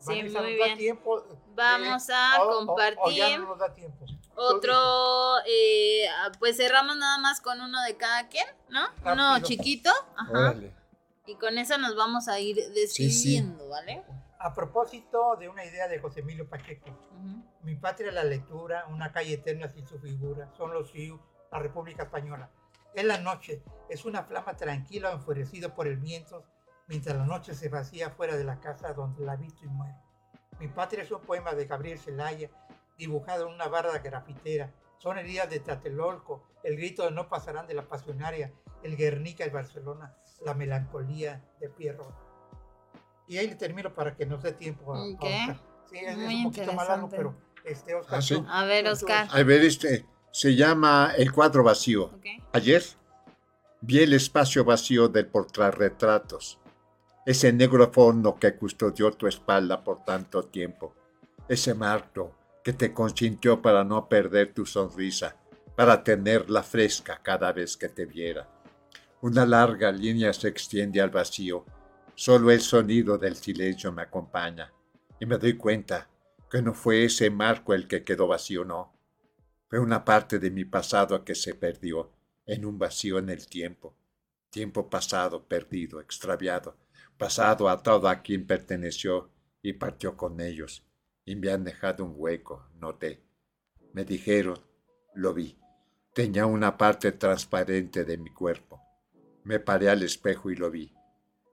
Sí, muy ¿nos da bien. tiempo de- Vamos a o- o- o compartir. ya no nos da tiempo. Otro, eh, ah, pues cerramos nada más con uno de cada quien, ¿no? Uno chiquito, ajá. Órale. Y con eso nos vamos a ir despidiendo, ¿vale? A propósito de una idea de José Emilio Pacheco. Mi patria la lectura, una calle eterna sin su figura, son los Sioux, la República Española. Es la noche, es una flama tranquila o enfurecido por el viento, mientras la noche se vacía fuera de la casa donde la habito y muero. Mi patria es un poema de Gabriel Zelaya, dibujado en una barra grafitera. Son heridas de Tlatelolco, el grito de no pasarán de la pasionaria, el Guernica y Barcelona, la melancolía de Pierrot. Y ahí le termino para que nos dé tiempo a. Sí, es, es un poquito más largo, pero este Oscar. Ah, sí. A ver, Oscar. A ver, este se llama El cuadro vacío. Ayer vi el espacio vacío del portarretratos, ese negro fondo que custodió tu espalda por tanto tiempo, ese marco que te consintió para no perder tu sonrisa, para tenerla fresca cada vez que te viera. Una larga línea se extiende al vacío, solo el sonido del silencio me acompaña, y me doy cuenta que no fue ese marco el que quedó vacío, no. Fue una parte de mi pasado que se perdió en un vacío en el tiempo. Tiempo pasado, perdido, extraviado, pasado atado a quien perteneció y partió con ellos, y me han dejado un hueco, noté. Me dijeron, lo vi, tenía una parte transparente de mi cuerpo. Me paré al espejo y lo vi,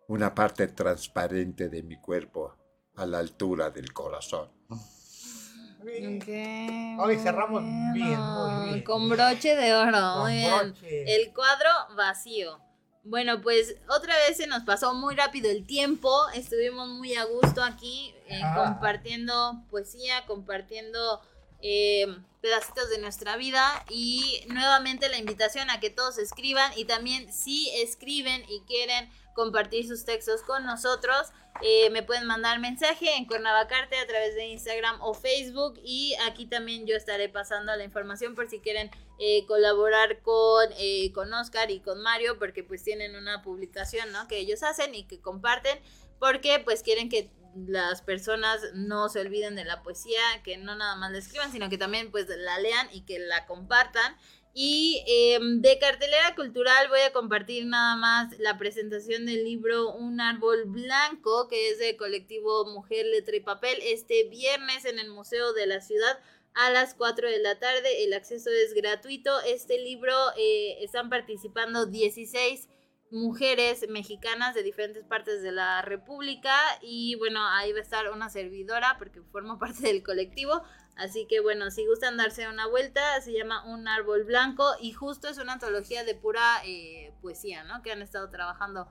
una parte transparente de mi cuerpo a la altura del corazón. Sí. Ok, Hoy cerramos bien, muy bien. Con broche de oro, Con muy bien. broche. El cuadro vacío. Bueno, pues otra vez se nos pasó muy rápido el tiempo. Estuvimos muy a gusto aquí eh, Ah. compartiendo poesía, compartiendo eh, pedacitos de nuestra vida y nuevamente la invitación a que todos escriban y también si escriben y quieren compartir sus textos con nosotros, eh, me pueden mandar mensaje en Cuernavacarte a través de Instagram o Facebook y aquí también yo estaré pasando la información por si quieren eh, colaborar con, eh, con Oscar y con Mario porque pues tienen una publicación ¿no? que ellos hacen y que comparten porque pues quieren que las personas no se olviden de la poesía, que no nada más la escriban, sino que también pues la lean y que la compartan. Y eh, de cartelera cultural voy a compartir nada más la presentación del libro Un árbol blanco, que es de colectivo Mujer, Letra y Papel, este viernes en el Museo de la Ciudad a las 4 de la tarde. El acceso es gratuito. Este libro eh, están participando 16 mujeres mexicanas de diferentes partes de la República y bueno, ahí va a estar una servidora porque formo parte del colectivo. Así que bueno, si gustan darse una vuelta, se llama Un Árbol Blanco y justo es una antología de pura eh, poesía, ¿no? Que han estado trabajando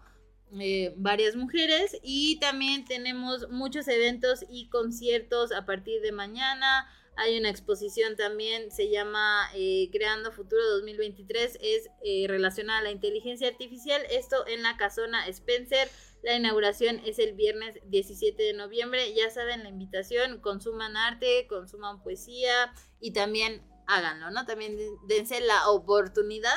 eh, varias mujeres y también tenemos muchos eventos y conciertos a partir de mañana. Hay una exposición también, se llama eh, Creando Futuro 2023, es relacionada a la inteligencia artificial, esto en la casona Spencer. La inauguración es el viernes 17 de noviembre. Ya saben la invitación, consuman arte, consuman poesía y también háganlo, ¿no? También dense la oportunidad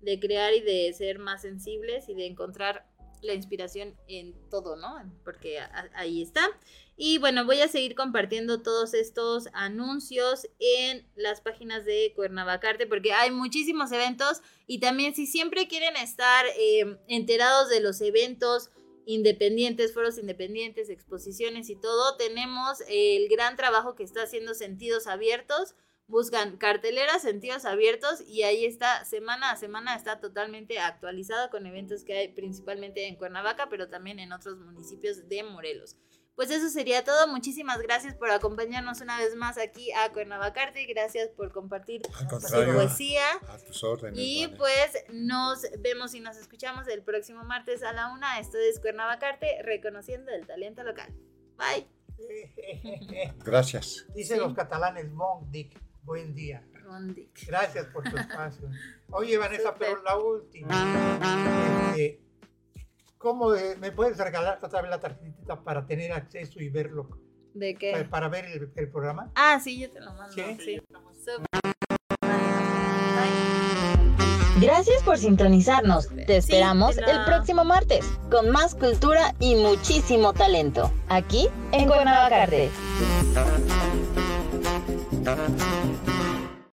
de crear y de ser más sensibles y de encontrar la inspiración en todo, ¿no? Porque ahí está. Y bueno, voy a seguir compartiendo todos estos anuncios en las páginas de Cuernavacarte porque hay muchísimos eventos y también si siempre quieren estar eh, enterados de los eventos, independientes, foros independientes, exposiciones y todo, tenemos el gran trabajo que está haciendo Sentidos Abiertos. Buscan carteleras, sentidos abiertos y ahí está, semana a semana está totalmente actualizado con eventos que hay principalmente en Cuernavaca, pero también en otros municipios de Morelos. Pues eso sería todo. Muchísimas gracias por acompañarnos una vez más aquí a Cuernavacarte. Gracias por compartir su poesía. A tus órdenes, y pues nos vemos y nos escuchamos el próximo martes a la una. Esto es Cuernavacarte, reconociendo el talento local. Bye. Gracias. Dicen los catalanes, bon dick, buen día. Gracias por tu espacio. Oye, Vanessa, pero la última. Este, ¿Cómo me puedes regalar otra vez la tarjetita para tener acceso y verlo? ¿De qué? Para, ver el, programa. Ah, sí, yo te lo mando. Sí. Gracias por sintonizarnos. Te esperamos el próximo martes con más cultura y muchísimo talento. Aquí en Cuernavaca.